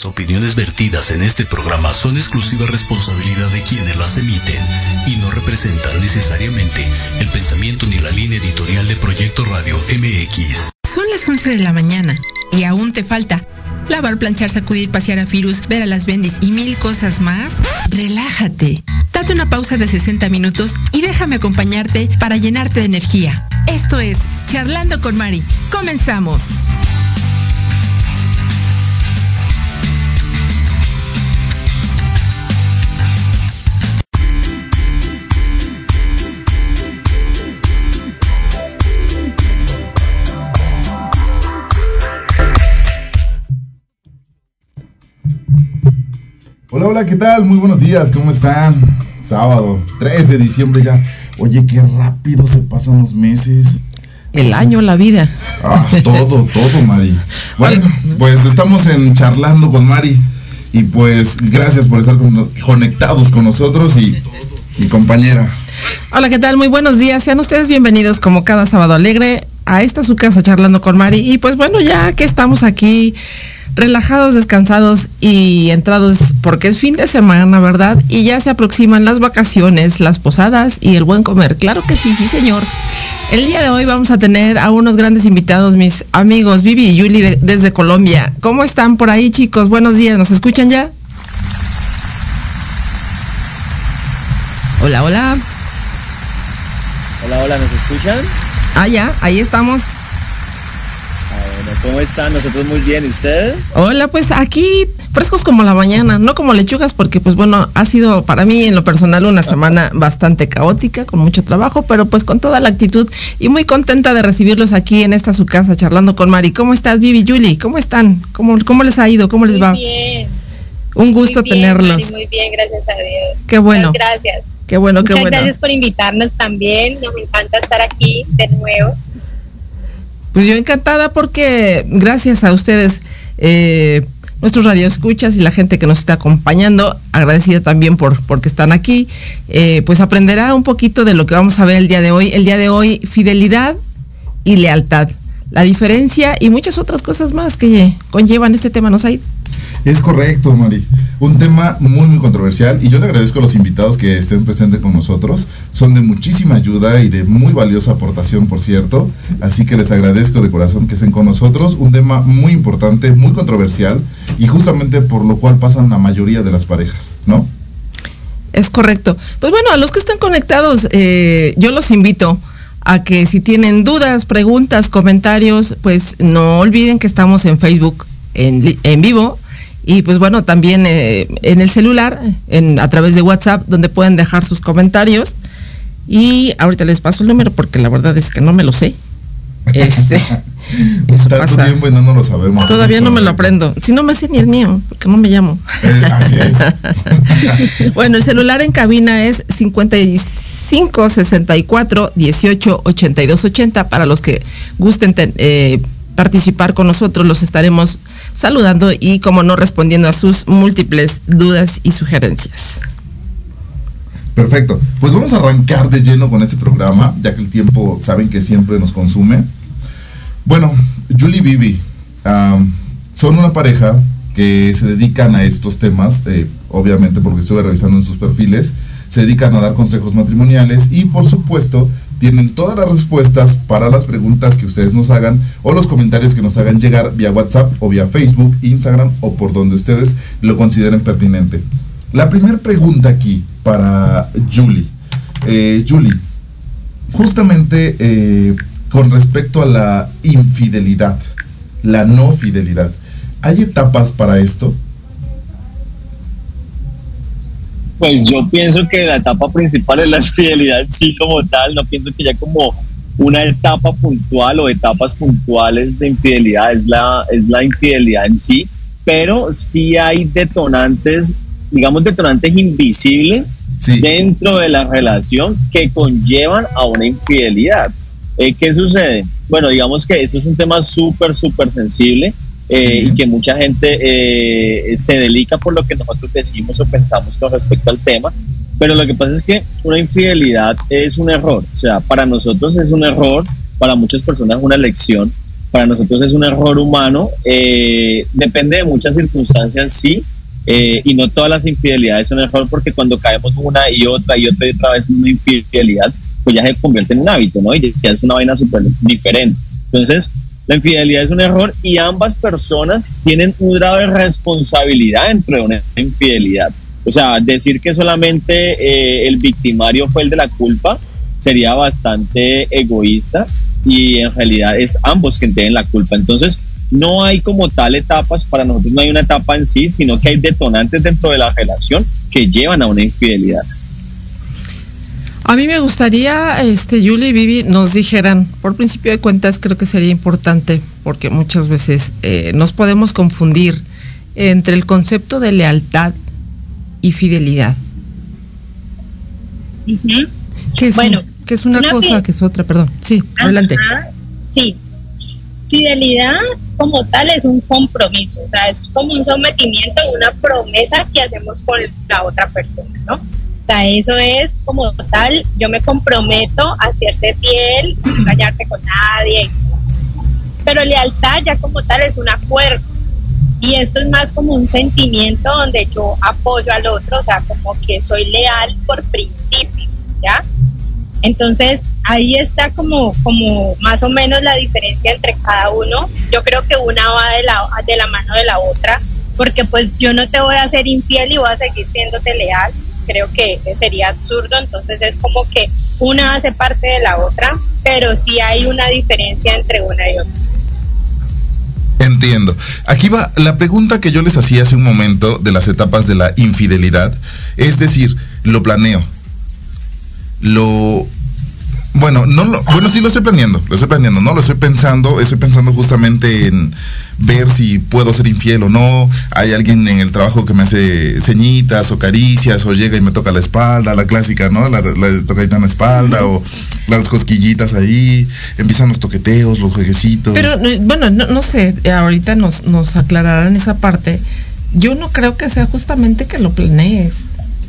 Las opiniones vertidas en este programa son exclusiva responsabilidad de quienes las emiten y no representan necesariamente el pensamiento ni la línea editorial de Proyecto Radio MX. Son las 11 de la mañana y aún te falta lavar, planchar, sacudir, pasear a Firus, ver a las bendis y mil cosas más, relájate. Date una pausa de 60 minutos y déjame acompañarte para llenarte de energía. Esto es Charlando con Mari. Comenzamos. Hola, hola, ¿qué tal? Muy buenos días, ¿cómo están? Sábado, 3 de diciembre ya. Oye, qué rápido se pasan los meses. El año, la vida. Ah, todo, todo, Mari. Bueno, pues estamos en charlando con Mari. Y pues gracias por estar conectados con nosotros y mi compañera. Hola, ¿qué tal? Muy buenos días. Sean ustedes bienvenidos como cada sábado alegre a esta su casa charlando con Mari. Y pues bueno, ya que estamos aquí relajados, descansados y entrados porque es fin de semana, ¿verdad? Y ya se aproximan las vacaciones, las posadas y el buen comer. Claro que sí, sí, señor. El día de hoy vamos a tener a unos grandes invitados, mis amigos Vivi y Yuli desde Colombia. ¿Cómo están por ahí, chicos? Buenos días, ¿nos escuchan ya? Hola, hola. Hola, hola, ¿nos escuchan? Ah, ya, ahí estamos. ¿cómo están? Nosotros muy bien, ¿y ustedes? Hola, pues aquí frescos como la mañana, no como lechugas, porque pues bueno, ha sido para mí en lo personal una semana bastante caótica, con mucho trabajo, pero pues con toda la actitud y muy contenta de recibirlos aquí en esta su casa, charlando con Mari. ¿Cómo estás, Vivi, Julie? ¿Cómo están? ¿Cómo, cómo les ha ido? ¿Cómo les va? Muy bien. Un gusto tenerlos. muy bien, gracias a Dios. Qué bueno. Muchas gracias. Qué bueno, qué Muchas bueno. gracias por invitarnos también. Me encanta estar aquí de nuevo. Pues yo encantada porque gracias a ustedes, eh, nuestros radioescuchas y la gente que nos está acompañando, agradecida también por porque están aquí, eh, pues aprenderá un poquito de lo que vamos a ver el día de hoy. El día de hoy, fidelidad y lealtad. La diferencia y muchas otras cosas más que conllevan este tema, ¿no, Said? Es correcto, Mari. Un tema muy, muy controversial y yo le agradezco a los invitados que estén presentes con nosotros. Son de muchísima ayuda y de muy valiosa aportación, por cierto. Así que les agradezco de corazón que estén con nosotros. Un tema muy importante, muy controversial y justamente por lo cual pasan la mayoría de las parejas, ¿no? Es correcto. Pues bueno, a los que están conectados, eh, yo los invito a que si tienen dudas, preguntas, comentarios, pues no olviden que estamos en Facebook en, en vivo y pues bueno, también eh, en el celular, en, a través de WhatsApp, donde pueden dejar sus comentarios. Y ahorita les paso el número porque la verdad es que no me lo sé. Este, eso pasa. Tiempo y no, no lo sabemos. Todavía no me lo aprendo. Si no me sé ni el mío, porque no me llamo. Eh, así es. bueno, el celular en cabina es 55 64 18 82 80 para los que gusten eh, participar con nosotros, los estaremos saludando y, como no, respondiendo a sus múltiples dudas y sugerencias. Perfecto. Pues vamos a arrancar de lleno con este programa, ya que el tiempo saben que siempre nos consume. Bueno, Julie y um, son una pareja que se dedican a estos temas, eh, obviamente porque estuve revisando en sus perfiles, se dedican a dar consejos matrimoniales y por supuesto tienen todas las respuestas para las preguntas que ustedes nos hagan o los comentarios que nos hagan llegar vía WhatsApp o vía Facebook, Instagram o por donde ustedes lo consideren pertinente. La primera pregunta aquí para Julie. Eh, Julie, justamente eh, con respecto a la infidelidad, la no fidelidad, ¿hay etapas para esto? Pues yo pienso que la etapa principal es la fidelidad sí como tal, no pienso que ya como una etapa puntual o etapas puntuales de infidelidad es la, es la infidelidad en sí, pero sí hay detonantes, digamos detonantes invisibles sí. dentro de la relación que conllevan a una infidelidad. Eh, ¿Qué sucede? Bueno, digamos que esto es un tema súper, súper sensible eh, y que mucha gente eh, se delica por lo que nosotros decimos o pensamos con respecto al tema. Pero lo que pasa es que una infidelidad es un error. O sea, para nosotros es un error, para muchas personas es una lección. para nosotros es un error humano, eh, depende de muchas circunstancias, sí, eh, y no todas las infidelidades son error porque cuando caemos una y otra y otra y otra vez en una infidelidad, pues ya se convierte en un hábito, ¿no? Y ya es una vaina súper diferente. Entonces, la infidelidad es un error y ambas personas tienen un grado de responsabilidad dentro de una infidelidad. O sea, decir que solamente eh, el victimario fue el de la culpa sería bastante egoísta y en realidad es ambos quienes tienen la culpa. Entonces, no hay como tal etapas, para nosotros no hay una etapa en sí, sino que hay detonantes dentro de la relación que llevan a una infidelidad. A mí me gustaría, este, Julie y Vivi, nos dijeran, por principio de cuentas, creo que sería importante, porque muchas veces eh, nos podemos confundir entre el concepto de lealtad y fidelidad. que es bueno, que es una, cosa, que es otra, perdón. Sí, adelante. Sí, fidelidad como tal es un compromiso, o sea, es como un sometimiento, una promesa que hacemos con la otra persona, ¿no? Sea, eso es como tal, yo me comprometo a hacerte fiel, no con nadie. Pero lealtad ya como tal es un acuerdo. Y esto es más como un sentimiento donde yo apoyo al otro, o sea, como que soy leal por principio, ¿ya? Entonces, ahí está como, como más o menos la diferencia entre cada uno. Yo creo que una va de la, de la mano de la otra, porque pues yo no te voy a ser infiel y voy a seguir siéndote leal. Creo que sería absurdo, entonces es como que una hace parte de la otra, pero sí hay una diferencia entre una y otra. Entiendo. Aquí va la pregunta que yo les hacía hace un momento de las etapas de la infidelidad. Es decir, lo planeo. Lo bueno, no lo, bueno, sí lo estoy planeando, lo estoy planeando, no lo estoy pensando, estoy pensando justamente en ver si puedo ser infiel o no. Hay alguien en el trabajo que me hace ceñitas o caricias o llega y me toca la espalda, la clásica, ¿no? La, la tocadita en la espalda o las cosquillitas ahí, empiezan los toqueteos, los jueguecitos. Pero bueno, no, sé, ahorita nos, nos aclararán esa parte. Yo no creo que sea justamente que lo planees,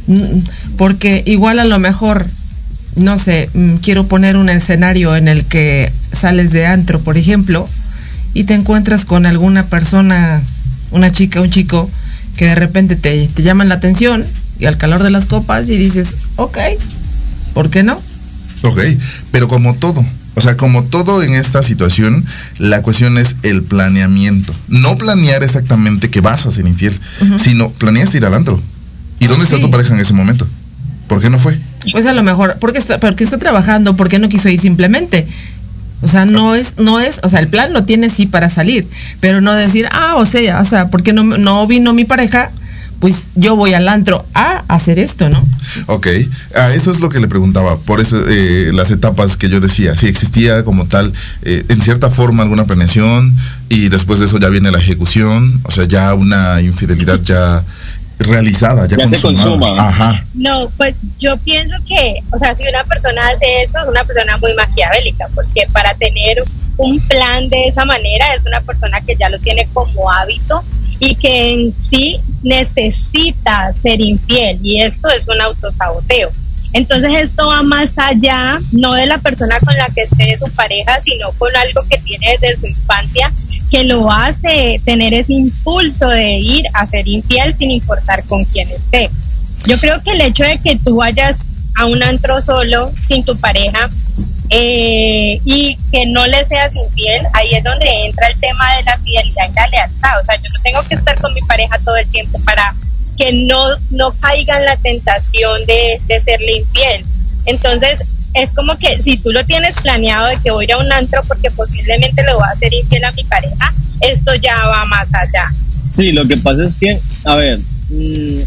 mm, porque igual a lo mejor no sé, mm, quiero poner un escenario en el que sales de antro, por ejemplo, y te encuentras con alguna persona, una chica, un chico, que de repente te, te llaman la atención y al calor de las copas y dices, ok, ¿por qué no? Ok, pero como todo, o sea, como todo en esta situación, la cuestión es el planeamiento. No planear exactamente que vas a ser infiel, sino planeas ir al antro. ¿Y dónde está tu pareja en ese momento? ¿Por qué no fue? Pues a lo mejor, porque está, porque está trabajando, porque no quiso ir simplemente. O sea, no es, no es, o sea, el plan lo tiene sí para salir, pero no decir, ah, o sea, o sea, porque no, no vino mi pareja, pues yo voy al antro a hacer esto, ¿no? Ok, a eso es lo que le preguntaba, por eso eh, las etapas que yo decía, si existía como tal, eh, en cierta forma alguna planeación y después de eso ya viene la ejecución, o sea, ya una infidelidad ya realizada, ya, se consuma. Ajá. No, pues yo pienso que, o sea, si una persona hace eso, es una persona muy maquiavélica, porque para tener un plan de esa manera es una persona que ya lo tiene como hábito y que en sí necesita ser infiel y esto es un autosaboteo. Entonces esto va más allá, no de la persona con la que esté de su pareja, sino con algo que tiene desde su infancia que lo hace tener ese impulso de ir a ser infiel sin importar con quién esté. Yo creo que el hecho de que tú vayas a un antro solo, sin tu pareja, eh, y que no le seas infiel, ahí es donde entra el tema de la fidelidad y la lealtad. O sea, yo no tengo que estar con mi pareja todo el tiempo para que no, no caiga en la tentación de, de serle infiel. Entonces, es como que si tú lo tienes planeado de que voy a un antro porque posiblemente le voy a hacer infiel a mi pareja, esto ya va más allá. Sí, lo que pasa es que, a ver, mm,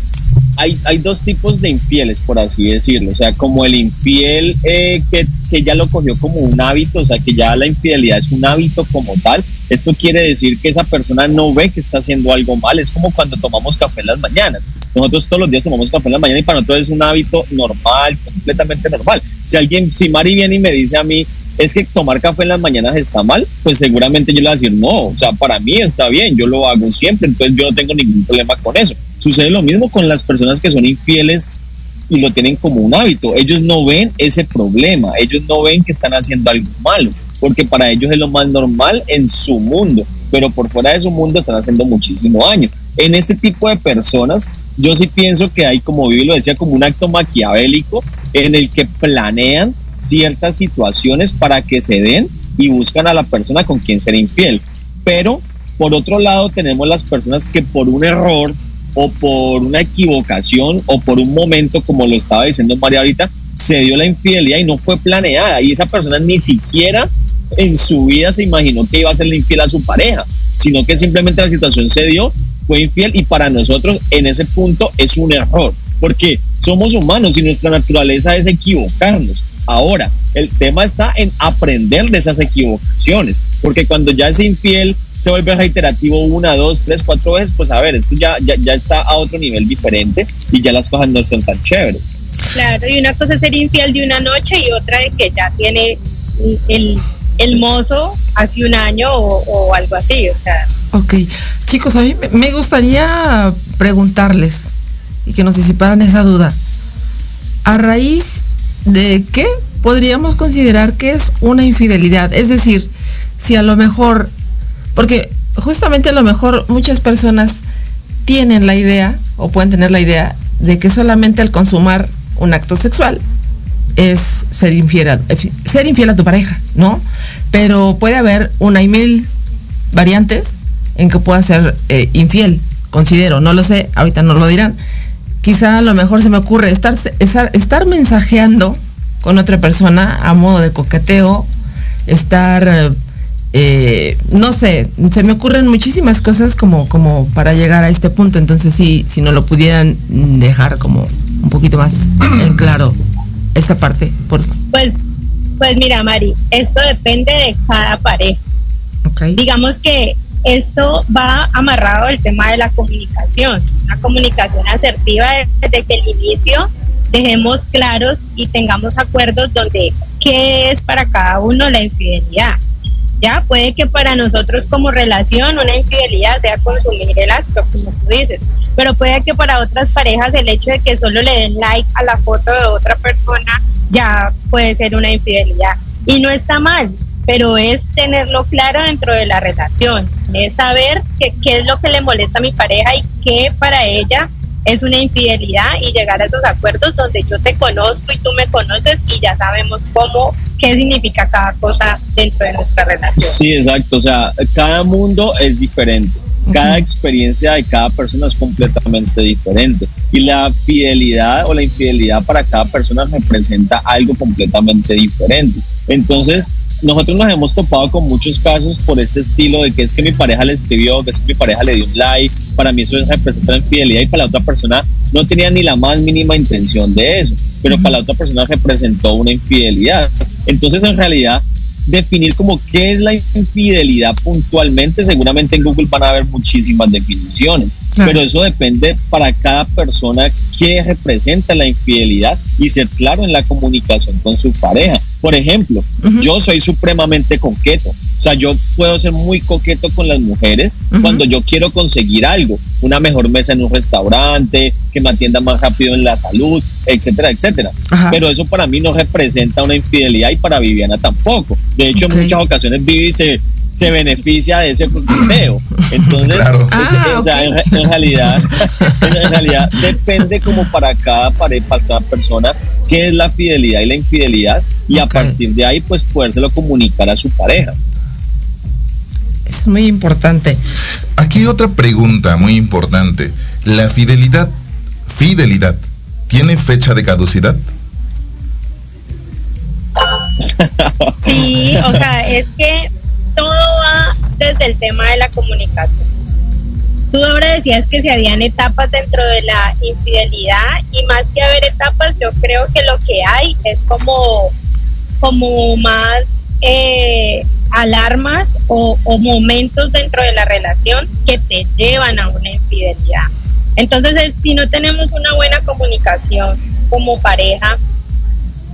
hay, hay dos tipos de infieles, por así decirlo. O sea, como el infiel eh, que, que ya lo cogió como un hábito, o sea, que ya la infidelidad es un hábito como tal. Esto quiere decir que esa persona no ve que está haciendo algo mal. Es como cuando tomamos café en las mañanas. Nosotros todos los días tomamos café en las mañanas y para nosotros es un hábito normal, completamente normal. Si alguien, si Mari viene y me dice a mí, es que tomar café en las mañanas está mal, pues seguramente yo le voy a decir, no, o sea, para mí está bien, yo lo hago siempre, entonces yo no tengo ningún problema con eso. Sucede lo mismo con las personas que son infieles y lo tienen como un hábito. Ellos no ven ese problema, ellos no ven que están haciendo algo malo porque para ellos es lo más normal en su mundo, pero por fuera de su mundo están haciendo muchísimo daño. En este tipo de personas, yo sí pienso que hay, como Vivi lo decía, como un acto maquiavélico en el que planean ciertas situaciones para que se den y buscan a la persona con quien ser infiel. Pero por otro lado tenemos las personas que por un error o por una equivocación o por un momento, como lo estaba diciendo María ahorita, se dio la infidelidad y no fue planeada y esa persona ni siquiera en su vida se imaginó que iba a ser infiel a su pareja, sino que simplemente la situación se dio, fue infiel y para nosotros en ese punto es un error, porque somos humanos y nuestra naturaleza es equivocarnos. Ahora, el tema está en aprender de esas equivocaciones, porque cuando ya es infiel se vuelve reiterativo una, dos, tres, cuatro veces, pues a ver, esto ya, ya, ya está a otro nivel diferente y ya las cosas no son tan chéveres. Claro, y una cosa es ser infiel de una noche y otra es que ya tiene el, el mozo hace un año o, algo así, o sea. Ok, chicos, a mí me gustaría preguntarles y que nos disiparan esa duda. ¿A raíz de qué podríamos considerar que es una infidelidad? Es decir, si a lo mejor, porque justamente a lo mejor muchas personas tienen la idea o pueden tener la idea de que solamente al consumar un acto sexual es ser infiel a, ser infiel a tu pareja, ¿no? Pero puede haber una y mil variantes en que pueda ser eh, infiel, considero, no lo sé, ahorita no lo dirán. Quizá a lo mejor se me ocurre estar, estar, estar mensajeando con otra persona a modo de coqueteo, estar, eh, no sé, se me ocurren muchísimas cosas como, como para llegar a este punto. Entonces, sí, si no lo pudieran dejar como un poquito más en claro esta parte, por favor. Pues, pues mira, Mari, esto depende de cada pareja. Digamos que esto va amarrado al tema de la comunicación, una comunicación asertiva desde que el inicio dejemos claros y tengamos acuerdos donde qué es para cada uno la infidelidad. Ya puede que para nosotros como relación una infidelidad sea consumir el acto, como tú dices, pero puede que para otras parejas el hecho de que solo le den like a la foto de otra persona ya puede ser una infidelidad. Y no está mal, pero es tenerlo claro dentro de la relación, es saber qué, es lo que le molesta a mi pareja y qué para ella es una infidelidad y llegar a esos acuerdos donde yo te conozco y tú me conoces y ya sabemos cómo, qué significa cada cosa dentro de nuestra relación. Sí, exacto, o sea, cada mundo es diferente cada experiencia de cada persona es completamente diferente y la fidelidad o la infidelidad para cada persona representa algo completamente diferente. Entonces, nosotros nos hemos topado con muchos casos por este estilo de que es que mi pareja le escribió, que es que mi pareja le dio un like, para mí eso representa infidelidad y para la otra persona no tenía ni la más mínima intención de eso, pero para la otra persona representó una infidelidad. Entonces, en realidad, definir como qué es la infidelidad puntualmente, seguramente en Google van a haber muchísimas definiciones, pero eso depende para cada persona qué representa la infidelidad y ser claro en la comunicación con su pareja. Por ejemplo, yo soy supremamente coqueto. O sea, yo puedo ser muy coqueto con las mujeres cuando yo quiero conseguir algo, una mejor mesa en un restaurante, que me atienda más rápido en la salud, etcétera, etcétera. Pero eso para mí no representa una infidelidad y para Viviana tampoco. De hecho, en muchas ocasiones Vivi se, se beneficia de ese coqueteo. Entonces, ah, o sea, en, realidad, en realidad depende como para cada pareja, para cada persona, qué es la fidelidad y la infidelidad y a partir de ahí pues podérselo comunicar a su pareja. Es muy importante. Aquí otra pregunta muy importante. ¿La fidelidad, fidelidad, tiene fecha de caducidad? Sí, o sea, es que todo va desde el tema de la comunicación. Tú ahora decías que si habían etapas dentro de la infidelidad y más que haber etapas, yo creo que lo que hay es como como más eh, alarmas o, momentos dentro de la relación que te llevan a una infidelidad. Entonces, si no tenemos una buena comunicación como pareja,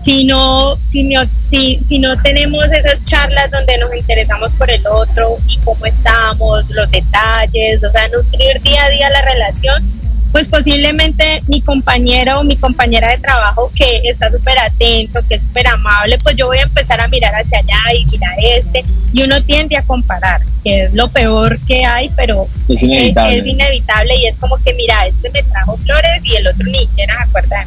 si no, si no, si, si no tenemos esas charlas donde nos interesamos por el otro y cómo estamos, los detalles, o sea, nutrir día a día la relación, pues posiblemente mi compañero o mi compañera de trabajo que está súper atento, que es súper amable, pues yo voy a empezar a mirar hacia allá y mirar este, y uno tiende a comparar, que es lo peor que hay, pero es inevitable, es, inevitable y es como que mira, este me trajo flores y el otro ni siquiera se acuerda.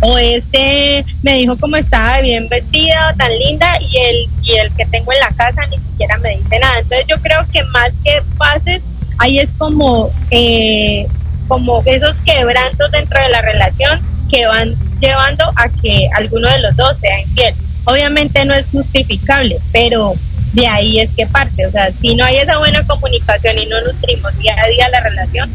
O este me dijo cómo estaba bien vestida, tan linda, y el, y el que tengo en la casa ni siquiera me dice nada. Entonces yo creo que más que pases, ahí es como... Eh, como esos quebrantos dentro de la relación que van llevando a que alguno de los dos sea infiel. Obviamente no es justificable, pero de ahí es que parte. O sea, si no hay esa buena comunicación y no nutrimos día a día la relación,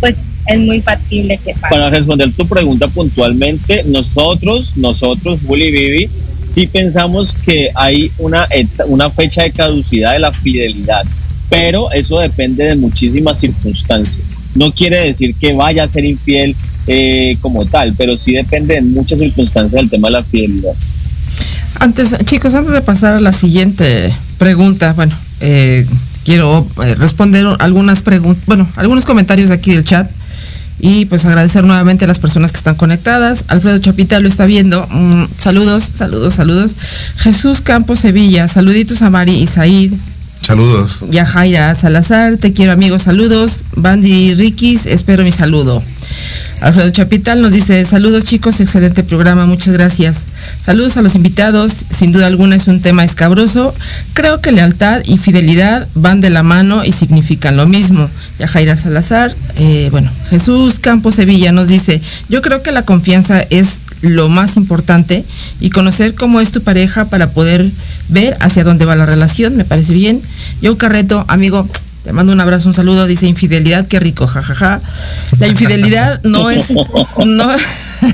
pues es muy factible que pase. Para responder tu pregunta puntualmente, nosotros, nosotros, Bully Bibi, sí pensamos que hay una, una fecha de caducidad de la fidelidad, pero eso depende de muchísimas circunstancias. No quiere decir que vaya a ser infiel eh, como tal, pero sí depende de muchas circunstancias del tema de la fidelidad. Antes, chicos, antes de pasar a la siguiente pregunta, bueno, eh, quiero eh, responder algunas preguntas, bueno, algunos comentarios de aquí del chat y pues agradecer nuevamente a las personas que están conectadas. Alfredo Chapita lo está viendo. Mm, saludos, saludos, saludos. Jesús Campos Sevilla, saluditos a Mari y Said. Saludos. Yajaira Salazar, te quiero amigos, saludos. Bandy Rikis, espero mi saludo. Alfredo Chapital nos dice, saludos chicos, excelente programa, muchas gracias. Saludos a los invitados, sin duda alguna es un tema escabroso. Creo que lealtad y fidelidad van de la mano y significan lo mismo. Yajaira Salazar, eh, bueno, Jesús Campos Sevilla nos dice, yo creo que la confianza es lo más importante y conocer cómo es tu pareja para poder ver hacia dónde va la relación, me parece bien. Yo Carreto, amigo, te mando un abrazo, un saludo, dice infidelidad, qué rico, jajaja. La infidelidad no es, no,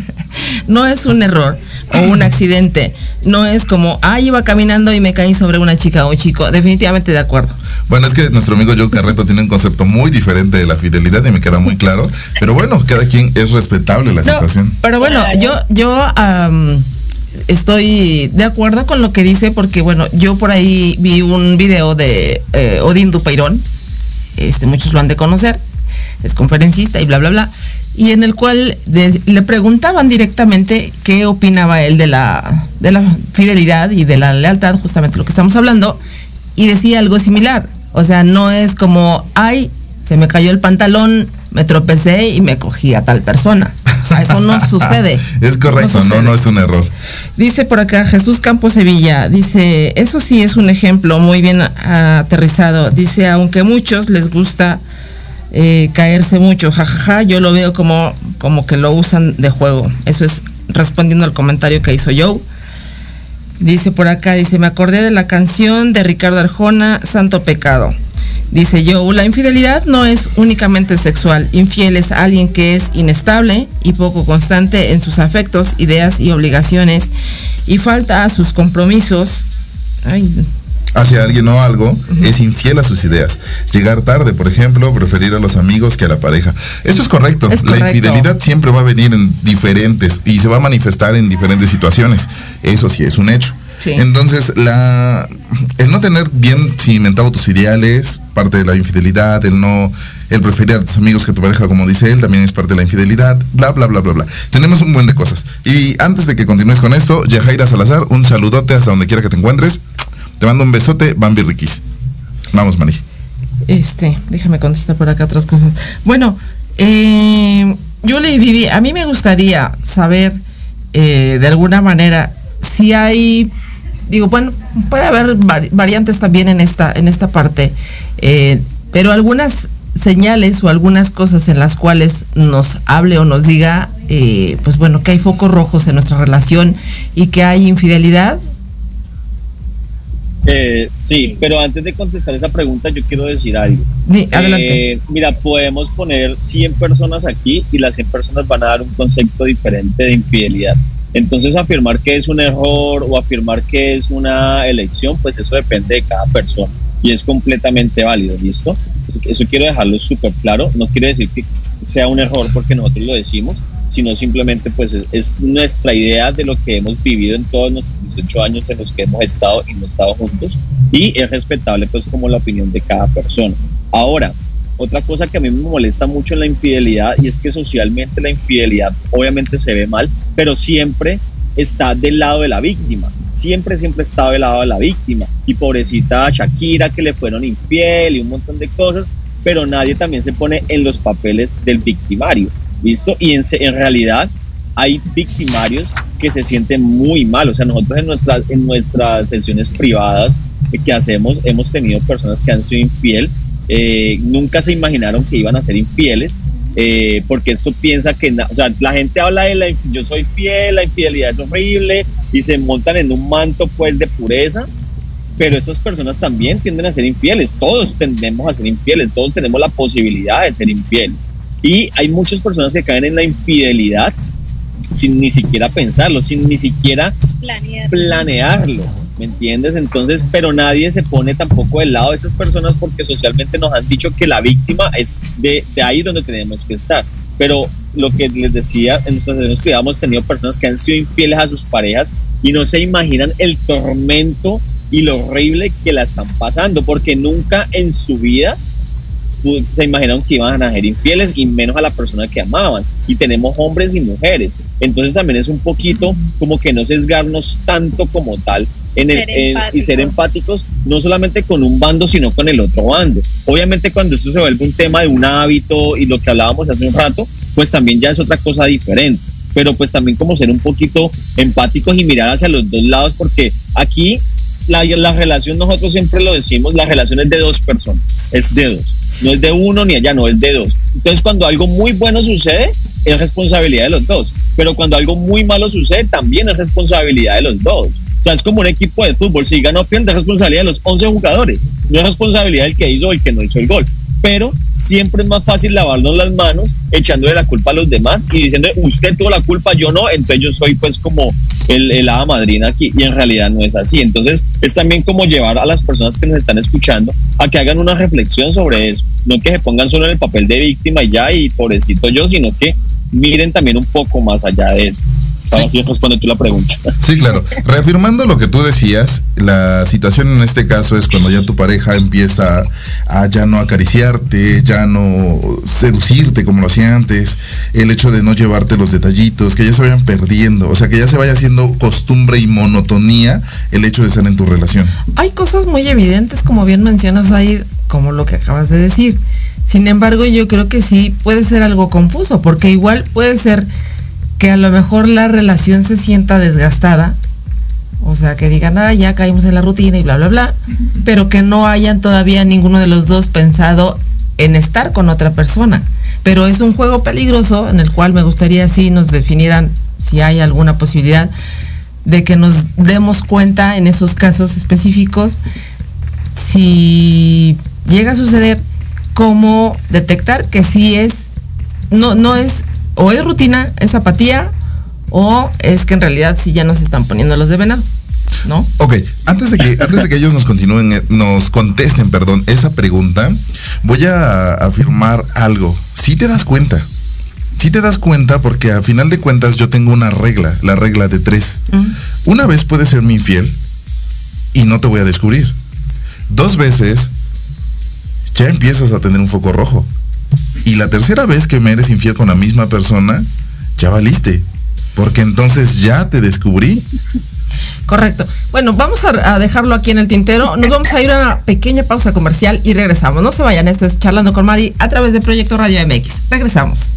no es un error o un accidente. No es como, ah, iba caminando y me caí sobre una chica o un chico. Definitivamente de acuerdo. Bueno, es que nuestro amigo Joe Carreto tiene un concepto muy diferente de la fidelidad y me queda muy claro. Pero bueno, cada quien es respetable la situación. Pero bueno, yo, yo estoy de acuerdo con lo que dice porque bueno, yo por ahí vi un video de eh, Odín Dupeirón, este, muchos lo han de conocer, es conferencista y bla, bla, bla, y en el cual le preguntaban directamente qué opinaba él de la, de la fidelidad y de la lealtad, justamente lo que estamos hablando, y decía algo similar, o sea, no es como, ay, se me cayó el pantalón, me tropecé y me cogí a tal persona. Eso no sucede. es correcto, no, no, es un error. Dice por acá Jesús Campos Sevilla, dice, eso sí es un ejemplo muy bien aterrizado. Dice, aunque a muchos les gusta eh, caerse mucho, jajaja, yo lo veo como, como que lo usan de juego. Eso es respondiendo al comentario que hizo Joe. Dice por acá, dice, me acordé de la canción de Ricardo Arjona, Santo Pecado. Dice yo, la infidelidad no es únicamente sexual. Infiel es alguien que es inestable y poco constante en sus afectos, ideas y obligaciones y falta a sus compromisos. Hacia alguien o algo, es infiel a sus ideas. Llegar tarde, por ejemplo, preferir a los amigos que a la pareja. Eso es correcto. La infidelidad siempre va a venir en diferentes y se va a manifestar en diferentes situaciones. Eso sí es un hecho. Entonces, la, el no tener bien cimentado tus ideales, parte de la infidelidad, el no, el preferir a tus amigos que tu pareja, como dice él, también es parte de la infidelidad, bla, bla, bla, bla, bla. Tenemos un buen de cosas. Y antes de que continúes con esto, Yajaira Salazar, un saludote hasta donde quiera que te encuentres. Te mando un besote, Bambi Riquis. Vamos, Mani. Este, déjame contestar por acá otras cosas. Bueno, eh, yo le viví, a mí me gustaría saber eh, de alguna manera si hay digo, bueno, puede haber variantes también en esta, en esta parte, eh, pero algunas señales o algunas cosas en las cuales nos hable o nos diga, eh, pues bueno, que hay focos rojos en nuestra relación y que hay infidelidad. Eh, sí, pero antes de contestar esa pregunta yo quiero decir algo. adelante. mira, podemos poner 100 personas aquí y las 100 personas van a dar un concepto diferente de infidelidad. Entonces afirmar que es un error o afirmar que es una elección, pues eso depende de cada persona y es completamente válido, ¿listo? Eso quiero dejarlo súper claro, no quiere decir que sea un error porque nosotros lo decimos, sino simplemente pues es, nuestra idea de lo que hemos vivido en todos nuestros 18 años en los que hemos estado y no estado juntos y es respetable pues como la opinión de cada persona. Ahora, otra cosa que a mí me molesta mucho en la infidelidad y es que socialmente la infidelidad obviamente se ve mal, pero siempre está del lado de la víctima. Siempre, siempre está del lado de la víctima. Y pobrecita Shakira que le fueron infiel y un montón de cosas, pero nadie también se pone en los papeles del victimario. ¿Listo? Y en, en realidad hay victimarios que se sienten muy mal. O sea, nosotros en nuestras, en nuestras sesiones privadas que hacemos hemos tenido personas que han sido infiel, eh, nunca se imaginaron que iban a ser infieles, eh, porque esto piensa que, o sea, la gente habla de la, yo soy fiel, la infidelidad es horrible, y se montan en un manto pues de pureza, pero estas personas también tienden a ser infieles, todos tendemos a ser infieles, todos tenemos la posibilidad de ser infieles. Y hay muchas personas que caen en la infidelidad sin ni siquiera pensarlo, sin ni siquiera planearlo. ¿Me entiendes? Entonces, pero nadie se pone tampoco del lado de esas personas porque socialmente nos han dicho que la víctima es de, de ahí donde tenemos que estar. Pero lo que les decía, en nuestros estudios hemos tenido personas que han sido infieles a sus parejas y no se imaginan el tormento y lo horrible que la están pasando, porque nunca en su vida se imaginaron que iban a ser infieles y menos a la persona que amaban. Y tenemos hombres y mujeres. Entonces también es un poquito como que no sesgarnos tanto como tal en el, y ser empáticos no solamente con un bando, sino con el otro bando. Obviamente cuando esto se vuelve un tema de un hábito y lo que hablábamos hace un rato, pues también ya es otra cosa diferente. Pero pues también como ser un poquito empáticos y mirar hacia los dos lados, porque aquí la, la relación, nosotros siempre lo decimos, la relación es de dos personas, es de dos. No es de uno ni allá, no es de dos. Entonces cuando algo muy bueno sucede, es responsabilidad de los dos. Pero cuando algo muy malo sucede, también es responsabilidad de los dos. O sea, es como un equipo de fútbol. Si gana o pierde, es responsabilidad de los 11 jugadores. No es responsabilidad del que hizo o el que no hizo el gol. Pero siempre es más fácil lavarnos las manos echándole la culpa a los demás y diciendo, usted tuvo la culpa, yo no, entonces yo soy pues como el, el hada madrina aquí. Y en realidad no es así. Entonces es también como llevar a las personas que nos están escuchando a que hagan una reflexión sobre eso. No que se pongan solo en el papel de víctima y ya, y pobrecito yo, sino que miren también un poco más allá de eso. Sí. responde tú la pregunta. Sí, claro. Reafirmando lo que tú decías, la situación en este caso es cuando ya tu pareja empieza a ya no acariciarte, ya no seducirte como lo hacía antes, el hecho de no llevarte los detallitos, que ya se vayan perdiendo, o sea, que ya se vaya haciendo costumbre y monotonía el hecho de estar en tu relación. Hay cosas muy evidentes, como bien mencionas ahí, como lo que acabas de decir. Sin embargo, yo creo que sí puede ser algo confuso, porque igual puede ser que a lo mejor la relación se sienta desgastada, o sea, que digan, ah, ya caímos en la rutina y bla, bla, bla, pero que no hayan todavía ninguno de los dos pensado en estar con otra persona. Pero es un juego peligroso en el cual me gustaría si nos definieran si hay alguna posibilidad de que nos demos cuenta en esos casos específicos si llega a suceder cómo detectar que sí es no no es o es rutina, es apatía, o es que en realidad sí ya nos están poniendo los de venado. ¿No? Ok, antes de que, antes de que ellos nos continúen, eh, nos contesten, perdón, esa pregunta, voy a afirmar algo. Si te das cuenta, si te das cuenta porque a final de cuentas yo tengo una regla, la regla de tres. Una vez puedes ser mi infiel y no te voy a descubrir. Dos veces ya empiezas a tener un foco rojo. Y la tercera vez que me eres infiel con la misma persona, ya valiste. Porque entonces ya te descubrí. Correcto. Bueno, vamos a, dejarlo aquí en el tintero. Nos vamos a ir a una pequeña pausa comercial y regresamos. No se vayan, esto es Charlando con Mari a través de Proyecto Radio MX. Regresamos.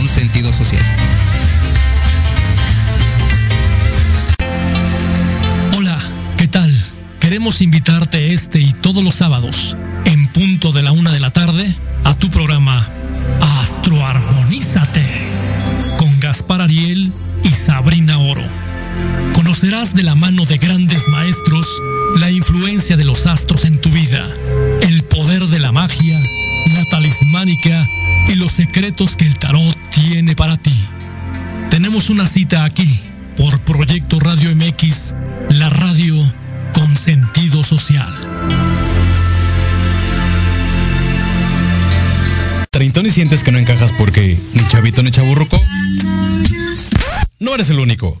Un sentido social. Hola, ¿qué tal? Queremos invitarte este y todos los sábados, en punto de la una de la tarde, a tu programa Astroarmonízate con Gaspar Ariel y Sabrina Oro. Conocerás de la mano de grandes maestros la influencia de los astros en tu vida, el poder de la magia, la talismánica y los secretos que el tarot tiene para ti. Tenemos una cita aquí por Proyecto Radio MX, la radio con sentido social. Treintón y sientes que no encajas porque ni chavito ni chaburruco. No eres el único.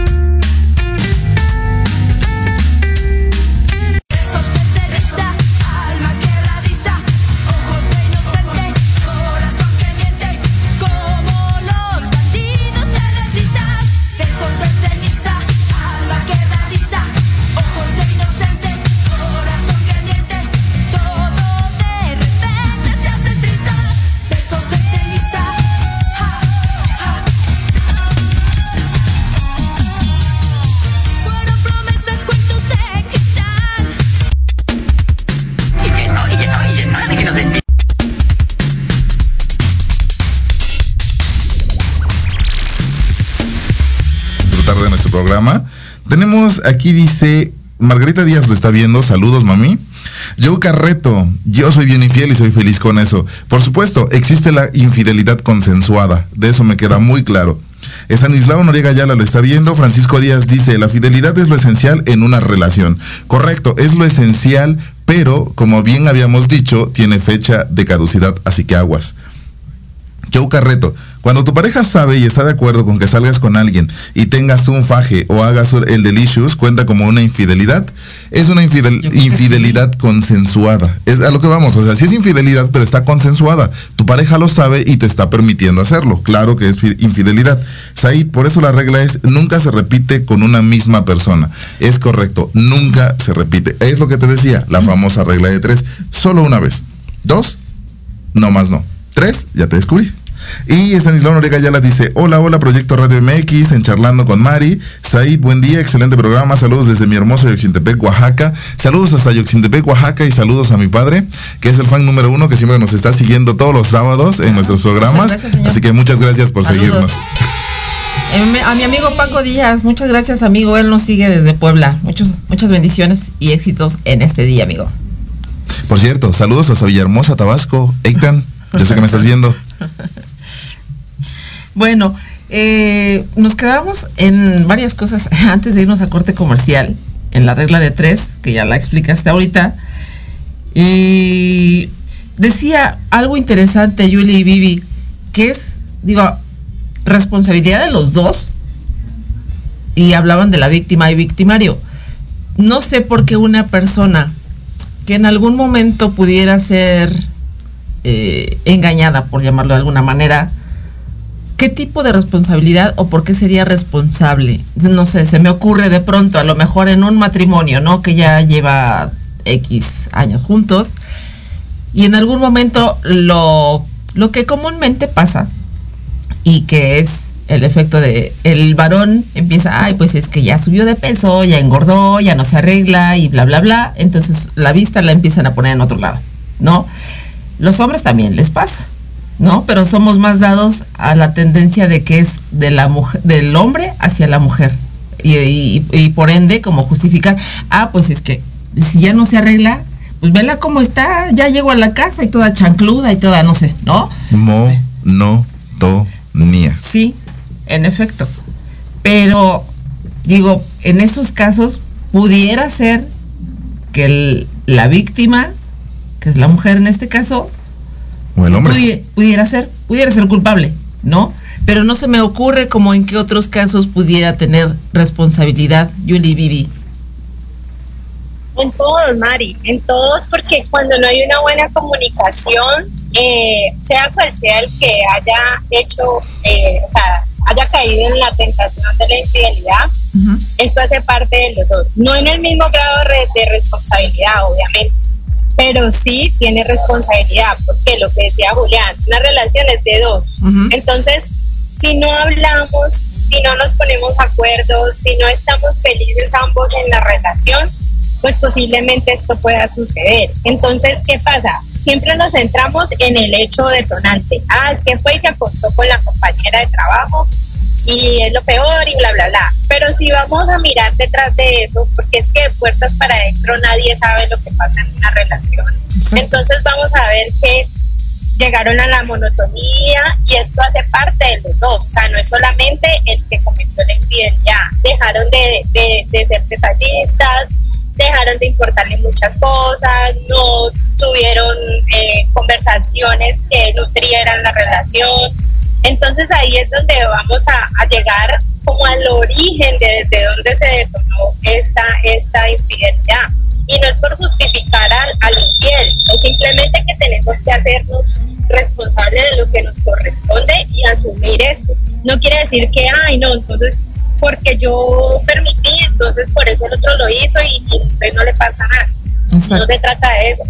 Tenemos aquí dice Margarita Díaz lo está viendo. Saludos, mami. Joe Carreto, yo soy bien infiel y soy feliz con eso. Por supuesto, existe la infidelidad consensuada. De eso me queda muy claro. Estanislao Noriega Yala lo está viendo. Francisco Díaz dice, la fidelidad es lo esencial en una relación. Correcto, es lo esencial, pero como bien habíamos dicho, tiene fecha de caducidad, así que aguas. Joe Carreto, cuando tu pareja sabe y está de acuerdo con que salgas con alguien y tengas un faje o hagas el delicious, cuenta como una infidelidad. Es una infidel- infidelidad consensuada. Es a lo que vamos, o sea, sí es infidelidad, pero está consensuada. Tu pareja lo sabe y te está permitiendo hacerlo. Claro que es fi- infidelidad. Said, por eso la regla es nunca se repite con una misma persona. Es correcto, nunca se repite. Es lo que te decía, la famosa regla de tres. Solo una vez. Dos, no más no. Tres, ya te descubrí. Y Estanislao Noriega ya la dice, hola, hola, Proyecto Radio MX, en Charlando con Mari. Said, buen día, excelente programa, saludos desde mi hermoso Yoxintepec, Oaxaca. Saludos hasta Yoxintepec, Oaxaca y saludos a mi padre, que es el fan número uno que siempre nos está siguiendo todos los sábados en nuestros programas. gracias. Así que muchas gracias por Saludos. seguirnos. Eh, A mi amigo Paco Díaz, muchas gracias amigo, él nos sigue desde Puebla. Muchos, muchas bendiciones y éxitos en este día, amigo. Por cierto, saludos hasta Villahermosa, Tabasco. Eitan, yo sé que me estás viendo. Bueno, eh, nos quedamos en varias cosas antes de irnos a corte comercial, en la regla de tres, que ya la explicaste ahorita. Y decía algo interesante, Yuli y Vivi, que es, digo, responsabilidad de los dos. Y hablaban de la víctima y victimario. No sé por qué una persona que en algún momento pudiera ser eh, engañada, por llamarlo de alguna manera, ¿qué tipo de responsabilidad o por qué sería responsable? No sé, se me ocurre de pronto, a lo mejor en un matrimonio, ¿no? Que ya lleva X años juntos y en algún momento lo, lo que comúnmente pasa y que es el efecto de el varón empieza, ay, pues es que ya subió de peso, ya engordó, ya no se arregla y bla, bla, bla. Entonces la vista la empiezan a poner en otro lado, ¿no? Los hombres también les pasa, ¿no? Pero somos más dados a la tendencia de que es de la mujer, del hombre hacia la mujer. Y, y- y por ende, como justificar, ah, pues es que si ya no se arregla, pues vela cómo está, ya llego a la casa y toda chancluda y toda, no sé, ¿no? Monotonía. Sí, en efecto. Pero, digo, en esos casos pudiera ser que la víctima, que es la mujer en este caso, o el hombre. pudiera ser, pudiera ser culpable, ¿no? Pero no se me ocurre como en qué otros casos pudiera tener responsabilidad Julie Bibi. En todos, Mari, en todos, porque cuando no hay una buena comunicación, eh, sea cual sea el que haya hecho, eh, o sea, haya caído en la tentación de la infidelidad, esto hace parte de los dos. No en el mismo grado de responsabilidad, obviamente, pero sí tiene responsabilidad, porque lo que decía Julián, una relación es de dos. Entonces, si no hablamos, si no nos ponemos de acuerdo, si no estamos felices ambos en la relación, pues posiblemente esto pueda suceder. Entonces, ¿qué pasa? Siempre nos centramos en el hecho detonante. Ah, es que fue y se acostó con la compañera de trabajo y es lo peor y bla, bla, bla. Pero si vamos a mirar detrás de eso, porque es que de puertas para adentro nadie sabe lo que pasa en una relación. Entonces vamos a ver que llegaron a la monotonía y esto hace parte de los dos. O sea, no es solamente el que cometió la infidelidad. Dejaron de, de, de ser detallistas, dejaron de importarle muchas cosas, no tuvieron eh, conversaciones que nutrieran la relación. Entonces ahí es donde vamos a, llegar como al origen de desde dónde se detonó esta, esta infidelidad. Y no es por justificar al, al infiel, es simplemente que tenemos que hacernos responsables de lo que nos corresponde y asumir esto. No quiere decir que, ay, no, entonces porque yo permití, entonces por eso el otro lo hizo y, y no le pasa nada. No se trata de eso.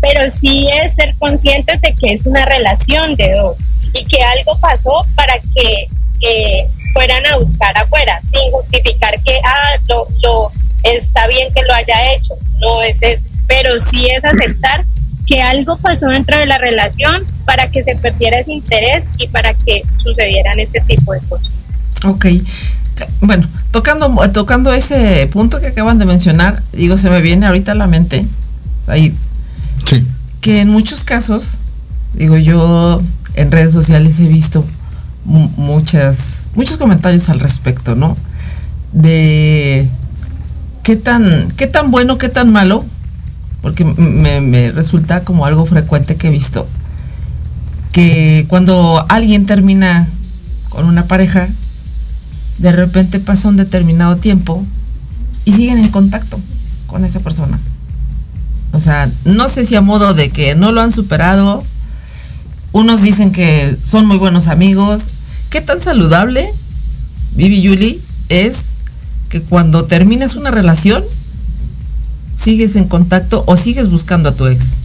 Pero sí es ser conscientes de que es una relación de dos y que algo pasó para que fueran a buscar afuera, sin justificar que ah, lo, lo, está bien que lo haya hecho. No es eso. Pero sí es aceptar que algo pasó dentro de la relación para que se perdiera ese interés y para que sucedieran este tipo de cosas. Ok bueno, tocando, tocando ese punto que acaban de mencionar, digo, se me viene ahorita a la mente, ahí, sí. Que en muchos casos, digo, yo en redes sociales he visto muchas, muchos comentarios al respecto, ¿no? De qué tan, qué tan bueno, qué tan malo, porque me, me resulta como algo frecuente que he visto, que cuando alguien termina con una pareja, de repente pasa un determinado tiempo y siguen en contacto con esa persona. O sea, no sé si a modo de que no lo han superado, unos dicen que son muy buenos amigos. ¿Qué tan saludable, Vivi Yuli, es que cuando terminas una relación, sigues en contacto o sigues buscando a tu ex?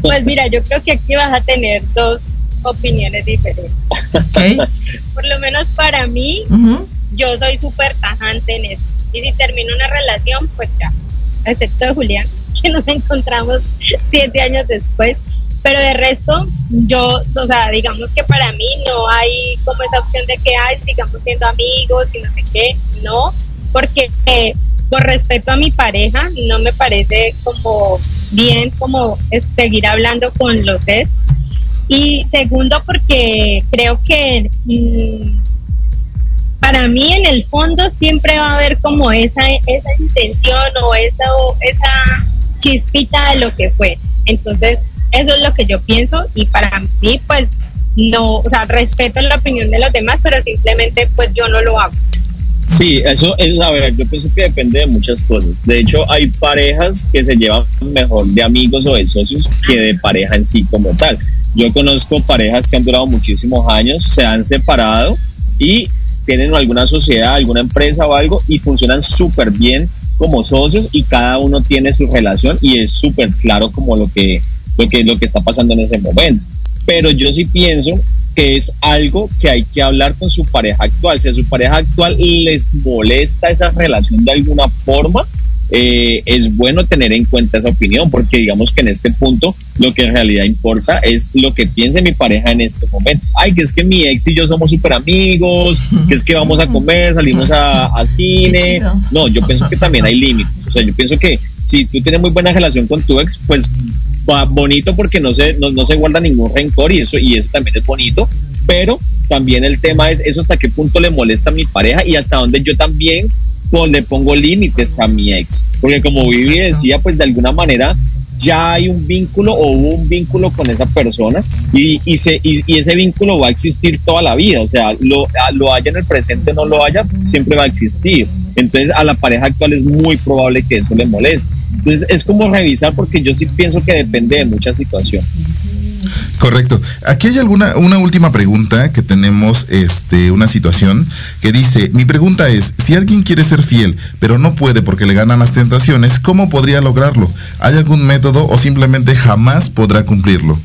Pues mira, yo creo que aquí vas a tener dos opiniones diferentes. Por lo menos para mí, yo soy súper tajante en eso. Y si termino una relación, pues ya, excepto de Julián, que nos encontramos siete años después. Pero de resto, yo, o sea, digamos que para mí no hay como esa opción de que, ay, sigamos siendo amigos y no sé qué, no, porque eh, por respeto a mi pareja, no me parece como bien como seguir hablando con los ex y segundo, porque creo que mm, para mí en el fondo siempre va a haber como esa, esa intención o esa, esa chispita de lo que fue. Entonces, eso es lo que yo pienso y para mí, pues, no, o sea, respeto la opinión de los demás, pero simplemente, pues, yo no lo hago. Sí, eso es, a ver, yo pienso que depende de muchas cosas. De hecho, hay parejas que se llevan mejor de amigos o de socios que de pareja en sí como tal. Yo conozco parejas que han durado muchísimos años, se han separado y tienen alguna sociedad, alguna empresa o algo y funcionan súper bien como socios y cada uno tiene su relación y es súper claro como lo que, lo, que, lo que está pasando en ese momento. Pero yo sí pienso que es algo que hay que hablar con su pareja actual. Si a su pareja actual les molesta esa relación de alguna forma, eh, es bueno tener en cuenta esa opinión, porque digamos que en este punto lo que en realidad importa es lo que piense mi pareja en este momento. Ay, que es que mi ex y yo somos súper amigos, que es que vamos a comer, salimos a, cine. No, yo pienso que también hay límites. O sea, yo pienso que si tú tienes muy buena relación con tu ex, pues va bonito porque no se, no, no se guarda ningún rencor y eso, y eso también es bonito, pero también el tema es eso hasta qué punto le molesta a mi pareja y hasta dónde yo también le pongo límites a mi ex. Porque como Vivi decía, pues de alguna manera ya hay un vínculo o hubo un vínculo con esa persona y, y, se, y, ese vínculo va a existir toda la vida. O sea, lo, lo haya en el presente o no lo haya, siempre va a existir. Entonces a la pareja actual es muy probable que eso le moleste. Entonces es como revisar porque yo sí pienso que depende de muchas situaciones. Correcto. Aquí hay alguna una última pregunta que tenemos este una situación que dice, mi pregunta es, si alguien quiere ser fiel, pero no puede porque le ganan las tentaciones, ¿cómo podría lograrlo? ¿Hay algún método o simplemente jamás podrá cumplirlo?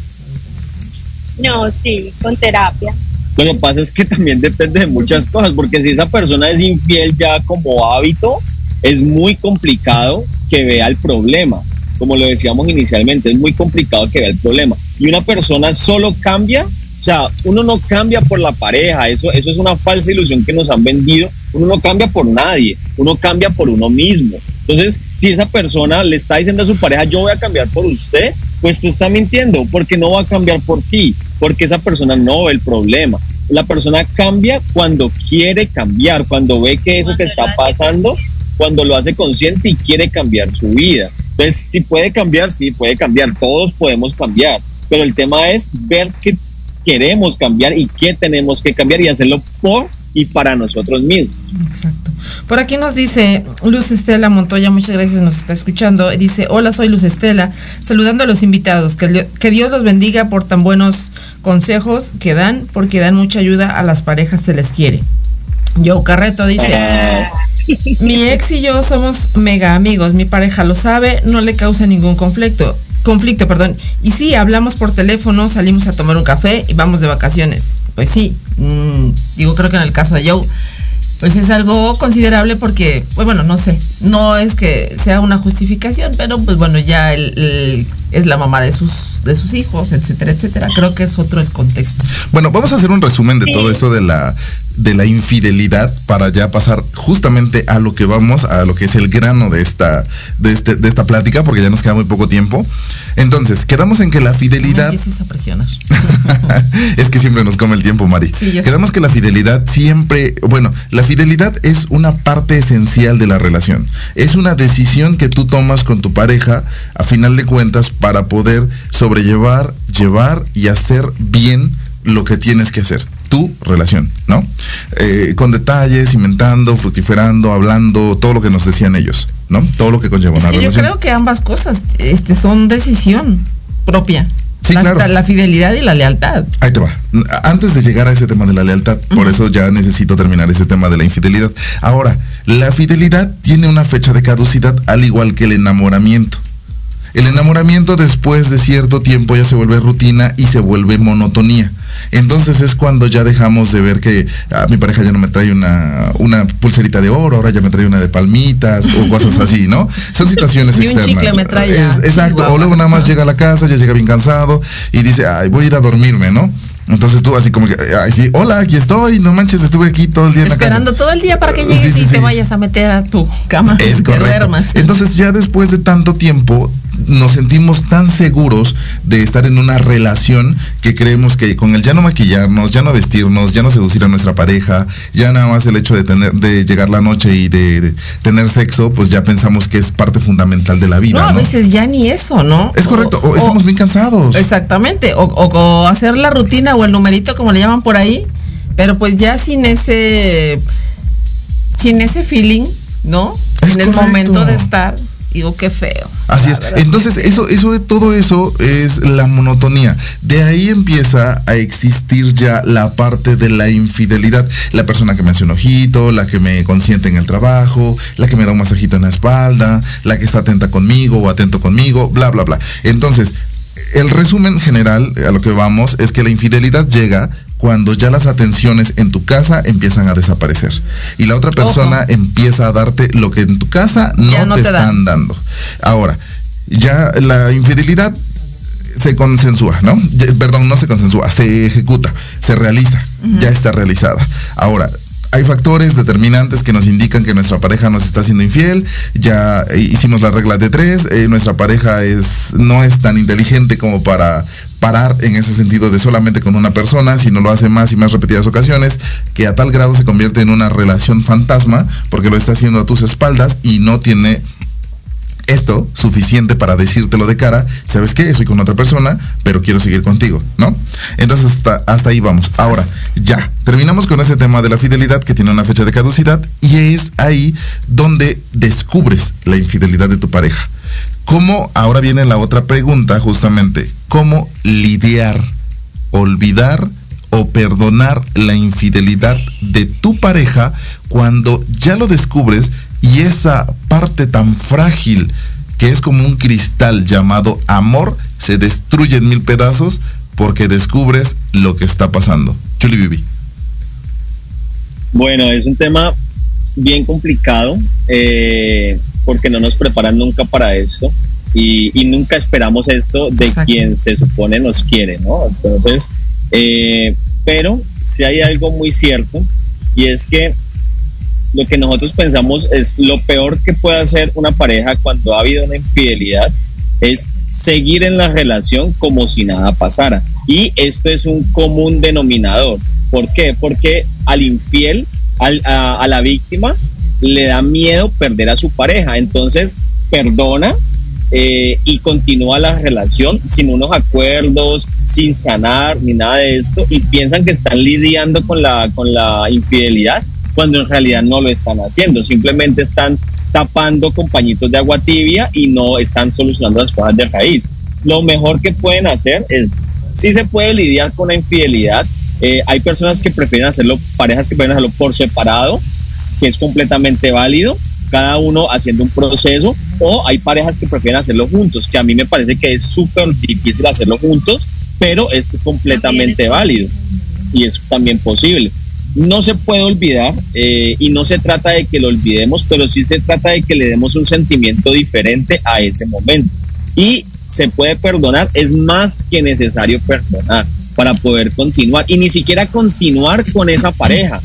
No, sí, con terapia. Lo que pasa es que también depende de muchas cosas, porque si esa persona es infiel ya como hábito, es muy complicado que vea el problema. Como lo decíamos inicialmente, es muy complicado que vea el problema y una persona solo cambia, o sea, uno no cambia por la pareja, eso, eso es una falsa ilusión que nos han vendido, uno no cambia por nadie, uno cambia por uno mismo. Entonces, si esa persona le está diciendo a su pareja, yo voy a cambiar por usted, pues te está mintiendo, porque no va a cambiar por ti, porque esa persona no ve el problema. La persona cambia cuando quiere cambiar, cuando ve que eso que está pasando, cuando lo hace consciente y quiere cambiar su vida. Entonces, si puede cambiar, sí, puede cambiar, todos podemos cambiar pero el tema es ver qué queremos cambiar y qué tenemos que cambiar y hacerlo por y para nosotros mismos. Exacto. Por aquí nos dice Luz Estela Montoya, muchas gracias, nos está escuchando. Dice, hola, soy Luz Estela, saludando a los invitados, que, que Dios los bendiga por tan buenos consejos que dan, porque dan mucha ayuda a las parejas, se les quiere. Joe Carreto dice, eh. Mi ex y yo somos mega amigos, mi pareja lo sabe, no le causa ningún conflicto conflicto, perdón. Y sí, hablamos por teléfono, salimos a tomar un café y vamos de vacaciones. Pues sí, mm, digo, creo que en el caso de Joe, pues es algo considerable porque, pues bueno, no sé, no es que sea una justificación, pero pues bueno, ya es la mamá de sus, de sus hijos, etcétera, etcétera. Creo que es otro el contexto. Bueno, vamos a hacer un resumen de todo eso de la de la infidelidad para ya pasar justamente a lo que vamos, a lo que es el grano de esta, de, este, de esta plática, porque ya nos queda muy poco tiempo. Entonces, quedamos en que la fidelidad... es que siempre nos come el tiempo, Mari. quedamos que la fidelidad siempre, bueno, la fidelidad es una parte esencial de la relación. Es una decisión que tú tomas con tu pareja, a final de cuentas, para poder sobrellevar, llevar y hacer bien lo que tienes que hacer tu relación, ¿no? Eh, con detalles, inventando, fructiferando, hablando, todo lo que nos decían ellos, ¿no? Todo lo que conlleva una relación. Yo creo que ambas cosas este, son decisión propia. Sí, la, claro. la fidelidad y la lealtad. Ahí te va. Antes de llegar a ese tema de la lealtad, por eso ya necesito terminar ese tema de la infidelidad. Ahora, la fidelidad tiene una fecha de caducidad al igual que el enamoramiento. El enamoramiento después de cierto tiempo ya se vuelve rutina y se vuelve monotonía. Entonces es cuando ya dejamos de ver que ah, mi pareja ya no me trae una, una pulserita de oro, ahora ya me trae una de palmitas o cosas así, ¿no? Son situaciones Ni Un chicle me trae exacto. O luego nada más llega a la casa, ya llega bien cansado y dice, ay, voy a ir a dormirme, ¿no? Entonces tú así como que, ay, sí, hola, aquí estoy, no manches, estuve aquí todo el día en la casa. Esperando todo el día para que llegues y te vayas a meter a tu cama es que duermas. Entonces ya después de tanto tiempo nos sentimos tan seguros de estar en una relación que creemos que con el ya no maquillarnos, ya no vestirnos, ya no seducir a nuestra pareja, ya nada más el hecho de tener, de llegar la noche y de, tener sexo, pues ya pensamos que es parte fundamental de la vida. No, a veces ya ni eso, ¿no? Es correcto, o, estamos bien cansados. Exactamente, o, hacer la rutina o el numerito como le llaman por ahí, pero pues ya sin ese, sin ese feeling, ¿no? en el momento de estar digo qué feo. Así es. Entonces, eso, eso, todo eso es la monotonía. De ahí empieza a existir ya la parte de la infidelidad. La persona que me hace un ojito, la que me consiente en el trabajo, la que me da un masajito en la espalda, la que está atenta conmigo o atento conmigo, bla, bla, bla. Entonces, el resumen general a lo que vamos es que la infidelidad llega cuando ya las atenciones en tu casa empiezan a desaparecer y la otra persona empieza a darte lo que en tu casa no, te, están dando. Ahora, ya la infidelidad se consensúa, ¿no? Perdón, no se consensúa, se ejecuta, se realiza, ya está realizada. Ahora, hay factores determinantes que nos indican que nuestra pareja nos está siendo infiel. Ya hicimos la regla de tres. Eh, nuestra pareja es, no es tan inteligente como para parar en ese sentido de solamente con una persona, sino lo hace más y más repetidas ocasiones, que a tal grado se convierte en una relación fantasma, porque lo está haciendo a tus espaldas y no tiene esto suficiente para decírtelo de cara, ¿sabes qué? Soy con otra persona, pero quiero seguir contigo, ¿no? Entonces hasta, hasta ahí vamos. Ahora, ya, terminamos con ese tema de la fidelidad que tiene una fecha de caducidad y es ahí donde descubres la infidelidad de tu pareja. ¿Cómo? Ahora viene la otra pregunta justamente. ¿Cómo lidiar, olvidar o perdonar la infidelidad de tu pareja cuando ya lo descubres y esa parte tan frágil que es como un cristal llamado amor se destruye en mil pedazos porque descubres lo que está pasando. Chuli Vivi. Bueno, es un tema bien complicado eh, porque no nos preparan nunca para esto y, nunca esperamos esto de quien se supone nos quiere, ¿no? Entonces, eh, pero si hay algo muy cierto y es que lo que nosotros pensamos es lo peor que puede hacer una pareja cuando ha habido una infidelidad es seguir en la relación como si nada pasara. Y esto es un común denominador. ¿Por qué? Porque al infiel, a, la víctima, le da miedo perder a su pareja. Entonces, perdona eh, y continúa la relación sin unos acuerdos, sin sanar ni nada de esto. Y piensan que están lidiando con la, con la infidelidad cuando en realidad no lo están haciendo, simplemente están tapando con pañitos de agua tibia y no están solucionando las cosas de raíz. Lo mejor que pueden hacer es, si se puede lidiar con la infidelidad, eh, hay personas que prefieren hacerlo, parejas que prefieren hacerlo por separado, que es completamente válido, cada uno haciendo un proceso, o hay parejas que prefieren hacerlo juntos, que a mí me parece que es súper difícil hacerlo juntos, pero es completamente válido y es también posible no se puede olvidar eh, y no se trata de que lo olvidemos, pero sí se trata de que le demos un sentimiento diferente a ese momento. Y se puede perdonar, es más que necesario perdonar para poder continuar y ni siquiera continuar con esa pareja,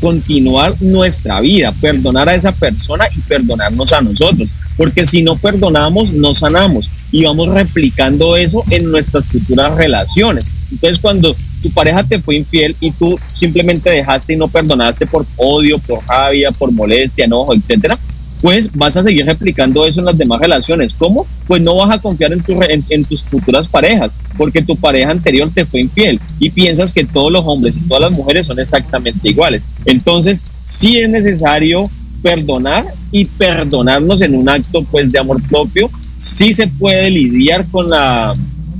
continuar nuestra vida, perdonar a esa persona y perdonarnos a nosotros, porque si no perdonamos, no sanamos y vamos replicando eso en nuestras futuras relaciones. Entonces cuando tu pareja te fue infiel y tú simplemente dejaste y no perdonaste por odio, por rabia, por molestia, enojo, etcétera, pues vas a seguir replicando eso en las demás relaciones. ¿Cómo? Pues no vas a confiar en, tu, en, tus futuras parejas, porque tu pareja anterior te fue infiel y piensas que todos los hombres y todas las mujeres son exactamente iguales. Entonces, sí es necesario perdonar y perdonarnos en un acto pues de amor propio. Sí se puede lidiar con la,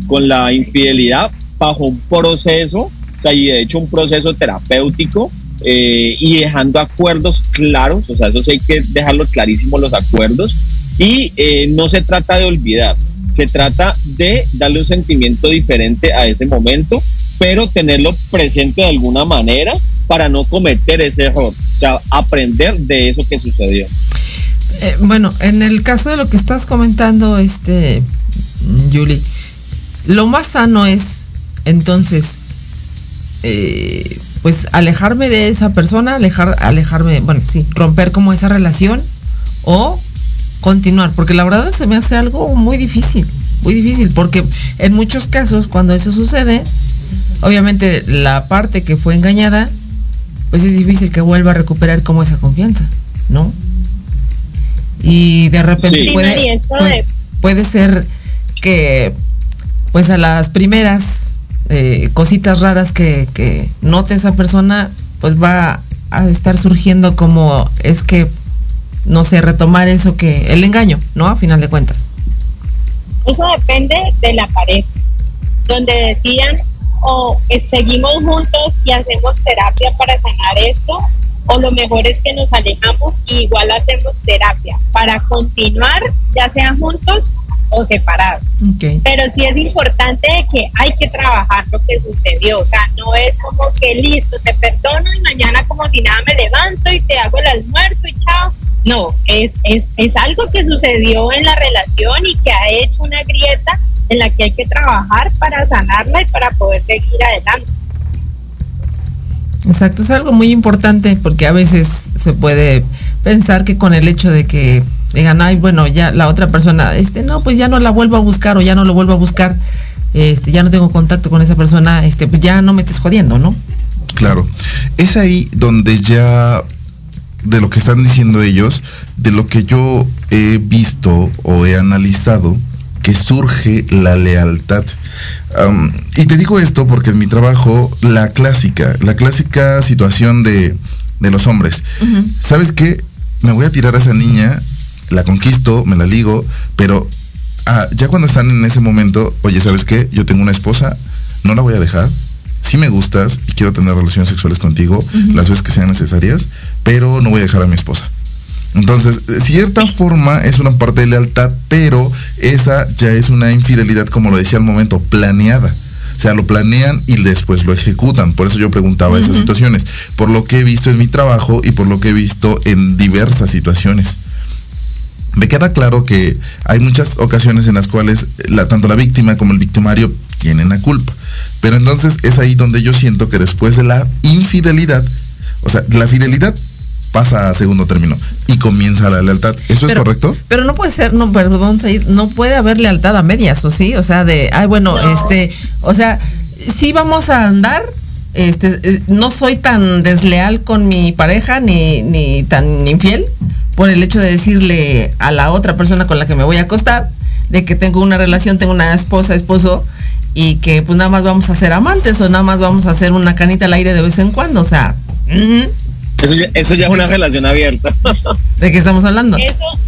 con la infidelidad, bajo un proceso, o sea, y de hecho un proceso terapéutico eh, y dejando acuerdos claros, o sea, eso sí hay que dejarlo clarísimo los acuerdos y eh, no se trata de olvidar, se trata de darle un sentimiento diferente a ese momento, pero tenerlo presente de alguna manera para no cometer ese error, o sea, aprender de eso que sucedió. Eh, bueno, en el caso de lo que estás comentando, este, Julie, lo más sano es entonces, eh, pues alejarme de esa persona, alejar, alejarme, bueno, sí, romper como esa relación o continuar, porque la verdad se me hace algo muy difícil, muy difícil, porque en muchos casos cuando eso sucede, obviamente la parte que fue engañada, pues es difícil que vuelva a recuperar como esa confianza, ¿no? Y de repente puede, puede ser que pues a las primeras eh, cositas raras que, que note esa persona, pues va a estar surgiendo como es que, no sé, retomar eso que, el engaño, ¿no? A final de cuentas. Eso depende de la pareja, donde decían o seguimos juntos y hacemos terapia para sanar esto, o lo mejor es que nos alejamos y igual hacemos terapia para continuar, ya sea juntos o separados. Pero sí es importante que hay que trabajar lo que sucedió. O sea, no es como que listo, te perdono y mañana como si nada me levanto y te hago el almuerzo y chao. No, es, es, es algo que sucedió en la relación y que ha hecho una grieta en la que hay que trabajar para sanarla y para poder seguir adelante. Exacto, es algo muy importante porque a veces se puede pensar que con el hecho de que digan, ay, bueno, ya la otra persona, este, no, pues ya no la vuelvo a buscar o ya no lo vuelvo a buscar, este, ya no tengo contacto con esa persona, este, pues ya no me estés jodiendo, ¿no? Claro. Es ahí donde ya de lo que están diciendo ellos, de lo que yo he visto o he analizado, que surge la lealtad. y te digo esto porque en mi trabajo, la clásica, la clásica situación de, de los hombres. ¿Sabes qué? Me voy a tirar a esa niña, la conquisto, me la ligo, pero ah, ya cuando están en ese momento, oye, ¿sabes qué? Yo tengo una esposa, no la voy a dejar, sí me gustas y quiero tener relaciones sexuales contigo las veces que sean necesarias, pero no voy a dejar a mi esposa. Entonces, de cierta forma es una parte de lealtad, pero esa ya es una infidelidad, como lo decía al momento, planeada. O sea, lo planean y después lo ejecutan. Por eso yo preguntaba esas situaciones. Por lo que he visto en mi trabajo y por lo que he visto en diversas situaciones. Me queda claro que hay muchas ocasiones en las cuales la, tanto la víctima como el victimario tienen la culpa. Pero entonces es ahí donde yo siento que después de la infidelidad, o sea, la fidelidad pasa a segundo término y comienza la lealtad. ¿Eso es correcto? Pero no puede ser, no, perdón, no puede haber lealtad a medias, ¿o sí? O sea, de, ay, bueno, este, o sea, sí vamos a andar, este, eh, no soy tan desleal con mi pareja ni, ni tan infiel por el hecho de decirle a la otra persona con la que me voy a acostar de que tengo una relación, tengo una esposa, esposo, y que pues nada más vamos a ser amantes o nada más vamos a hacer una canita al aire de vez en cuando, o sea. Eso, ya, eso ya es una relación abierta. ¿De qué estamos hablando? Eso,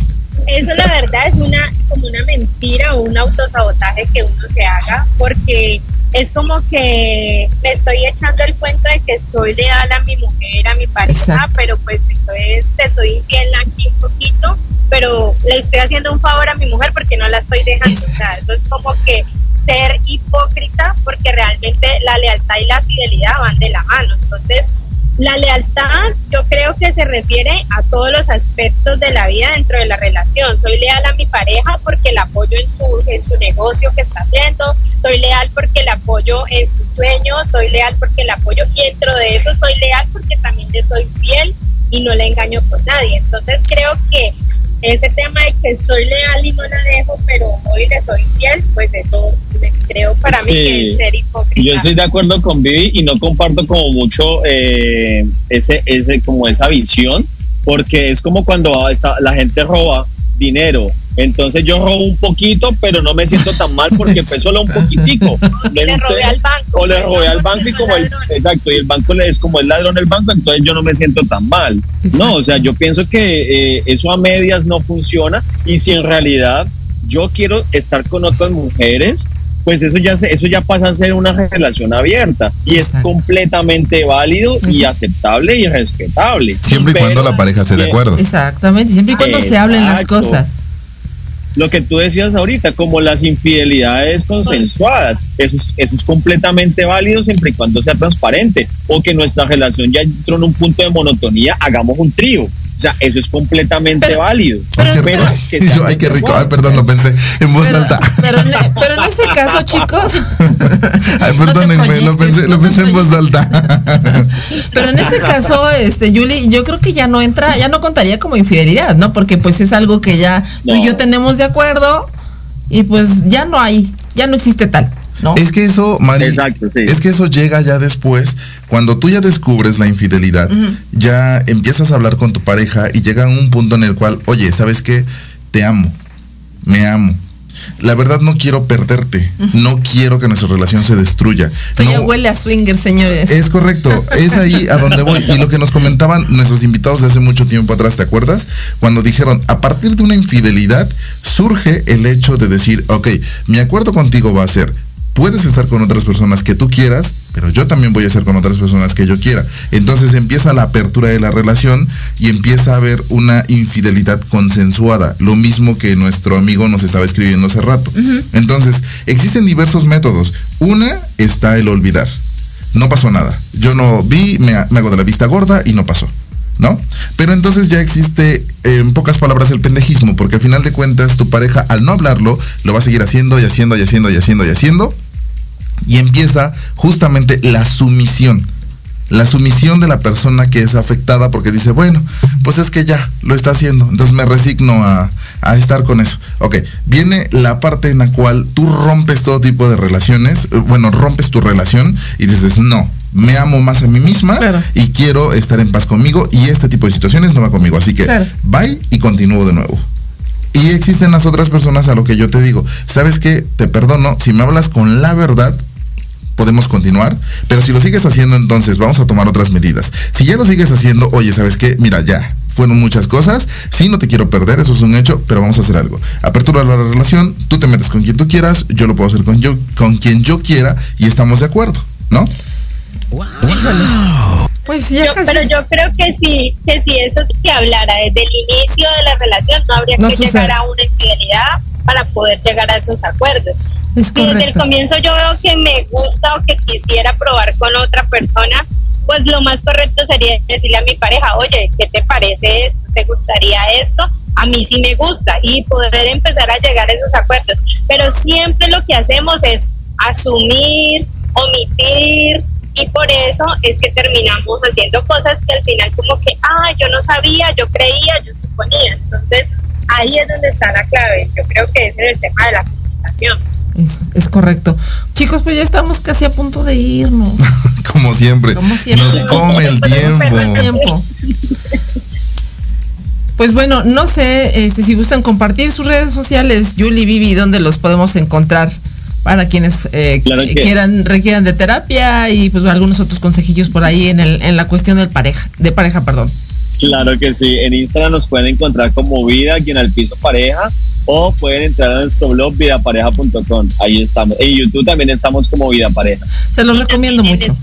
eso la verdad es una como una mentira o un autosabotaje que uno se haga porque es como que me estoy echando el cuento de que soy leal a mi mujer, a mi pareja, pero pues entonces te soy infiel aquí un poquito, pero le estoy haciendo un favor a mi mujer porque no la estoy dejando. O sea, eso es como que ser hipócrita porque realmente la lealtad y la fidelidad van de la mano. Entonces, la lealtad yo creo que se refiere a todos los aspectos de la vida dentro de la relación. Soy leal a mi pareja porque la apoyo en su, en su negocio que está haciendo, soy leal porque la apoyo en su sueño, soy leal porque la apoyo y dentro de eso soy leal porque también le soy fiel y no le engaño con nadie. Entonces creo que ese tema de que soy leal y no la dejo, pero hoy le soy fiel, pues eso creo para mí que es ser hipócrita. Yo estoy de acuerdo con Vivi y no comparto como mucho eh, ese, ese, como esa visión, porque es como cuando la gente roba dinero entonces yo robo un poquito, pero no me siento tan mal porque fue solo un poquitico. O le robé al banco. O le robé al banco y como el, exacto, y el banco es como el ladrón del banco, entonces yo no me siento tan mal. No, o sea, yo pienso que eh, eso a medias no funciona y si en realidad yo quiero estar con otras mujeres, pues eso ya eso ya pasa a ser una relación abierta y es completamente válido y aceptable y respetable. Siempre y cuando la pareja esté de acuerdo. Exactamente, siempre y cuando se hablen las cosas lo que tú decías ahorita, como las infidelidades consensuadas. Eso es, eso es completamente válido siempre y cuando sea transparente. O que nuestra relación ya entró en un punto de monotonía, hagamos un trío. O sea, eso es completamente válido. Pero, ay, qué rico. Ay, perdón, lo pensé en voz alta. Pero, en este caso, chicos. ay, perdónenme, lo, pensé, lo pensé en voz alta. pero en este caso, este, Yuli, yo creo que ya no entra, ya no contaría como infidelidad, ¿no? Porque pues es algo que ya tú y yo tenemos de acuerdo y pues ya no hay, ya no existe tal. Es que eso, Mari, es que eso llega ya después, cuando tú ya descubres la infidelidad, ya empiezas a hablar con tu pareja y llega un punto en el cual, oye, ¿sabes qué? Te amo, me amo. La verdad no quiero perderte, no quiero que nuestra relación se destruya. Esto ya huele a swinger, señores. Es correcto, es ahí a donde voy. Y lo que nos comentaban nuestros invitados de hace mucho tiempo atrás, ¿te acuerdas? Cuando dijeron, a partir de una infidelidad surge el hecho de decir, ok, mi acuerdo contigo va a ser, puedes estar con otras personas que tú quieras, pero yo también voy a estar con otras personas que yo quiera. Entonces empieza la apertura de la relación y empieza a haber una infidelidad consensuada, lo mismo que nuestro amigo nos estaba escribiendo hace rato. Entonces, existen diversos métodos. Una está el olvidar. No pasó nada. Yo no vi, me, hago de la vista gorda y no pasó. ¿no? Pero entonces ya existe, en pocas palabras, el pendejismo, porque al final de cuentas tu pareja, al no hablarlo, lo va a seguir haciendo y haciendo y haciendo y haciendo y haciendo, y empieza justamente la sumisión. la sumisión de la persona que es afectada porque dice, bueno, pues es que ya lo está haciendo, entonces me resigno a, estar con eso. Ok, viene la parte en la cual tú rompes todo tipo de relaciones, eh, bueno, rompes tu relación y dices, no, me amo más a mí misma y quiero estar en paz conmigo y este tipo de situaciones no va conmigo. Así que bye y continúo de nuevo. Y existen las otras personas a lo que yo te digo, ¿sabes qué? Te perdono, si me hablas con la verdad, podemos continuar, pero si lo sigues haciendo, entonces vamos a tomar otras medidas. Si ya lo sigues haciendo, oye, ¿sabes qué? Mira, ya, fueron muchas cosas, sí, no te quiero perder, eso es un hecho, pero vamos a hacer algo. Apertura la relación, tú te metes con quien tú quieras, yo lo puedo hacer con, yo, con quien yo quiera y estamos de acuerdo, ¿no? Wow. Pues ya Pero yo creo que sí, que si eso se hablara desde el inicio de la relación, no habría que llegar a una infidelidad para poder llegar a esos acuerdos. Si desde el comienzo yo veo que me gusta o que quisiera probar con otra persona, pues lo más correcto sería decirle a mi pareja, oye, ¿qué te parece esto? ¿Te gustaría esto? A mí sí me gusta y poder empezar a llegar a esos acuerdos. Pero siempre lo que hacemos es asumir, omitir, y por eso es que terminamos haciendo cosas que al final como que, ah, yo no sabía, yo creía, yo suponía. Entonces, ahí es donde está la clave. Yo creo que ese es el tema de la comunicación. Es, correcto. Chicos, pues ya estamos casi a punto de irnos. Como siempre. Como siempre. Nos come el tiempo. Pues bueno, no sé este, si gustan compartir sus redes sociales, Julie, Vivi, ¿dónde los podemos encontrar? para quienes eh, quieran requieran de terapia y pues algunos otros consejillos por ahí en, el, en la cuestión del pareja, de pareja, perdón. Claro que sí, en Instagram nos pueden encontrar como Vida, quien al piso pareja, o pueden entrar a nuestro blog vidapareja.com. Ahí estamos. En YouTube también estamos como Vida Pareja. Se los recomiendo mucho.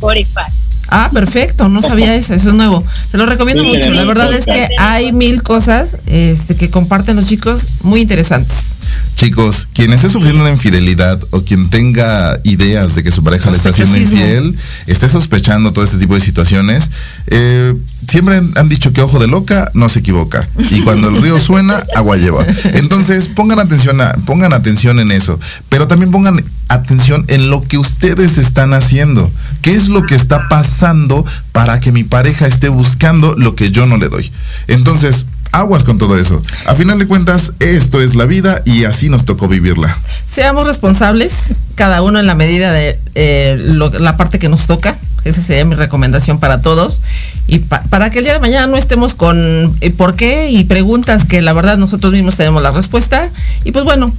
Ah, perfecto, no sabía eso, eso es nuevo. Se lo recomiendo mucho. La verdad es que hay mil cosas este, que comparten los chicos muy interesantes. Chicos, quien esté sufriendo una infidelidad o quien tenga ideas de que su pareja le está haciendo infiel, esté sospechando todo este tipo de situaciones, eh, siempre han dicho que ojo de loca no se equivoca. Y cuando el río suena, agua lleva. Entonces, pongan atención, pongan atención en eso. Pero también pongan atención en lo que ustedes están haciendo. ¿Qué es lo que está pasando para que mi pareja esté buscando lo que yo no le doy? Entonces, aguas con todo eso. A final de cuentas, esto es la vida y así nos tocó vivirla. Seamos responsables, cada uno en la medida de eh, la parte que nos toca. Esa sería mi recomendación para todos. Y para que el día de mañana no estemos con eh, por qué y preguntas que la verdad nosotros mismos tenemos la respuesta. Y pues bueno,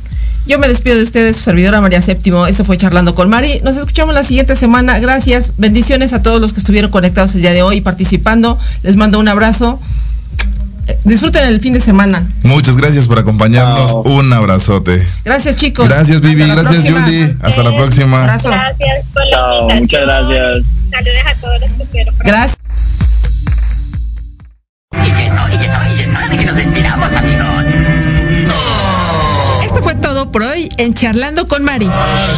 yo me despido de ustedes, su servidora María Séptimo. Esto fue Charlando con Mari. Nos escuchamos la siguiente semana. Gracias. Bendiciones a todos los que estuvieron conectados el día de hoy participando. Les mando un abrazo. Disfruten el fin de semana. Muchas gracias por acompañarnos. Un abrazote. Gracias, chicos. Gracias, Vivi. Gracias, Julie. Hasta la próxima. Gracias por la invitación. Muchas gracias. Saludos a todos los que estuvieron. Gracias. Esto fue todo por hoy en Charlando con Mari.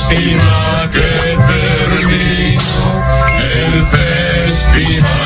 Sígueme en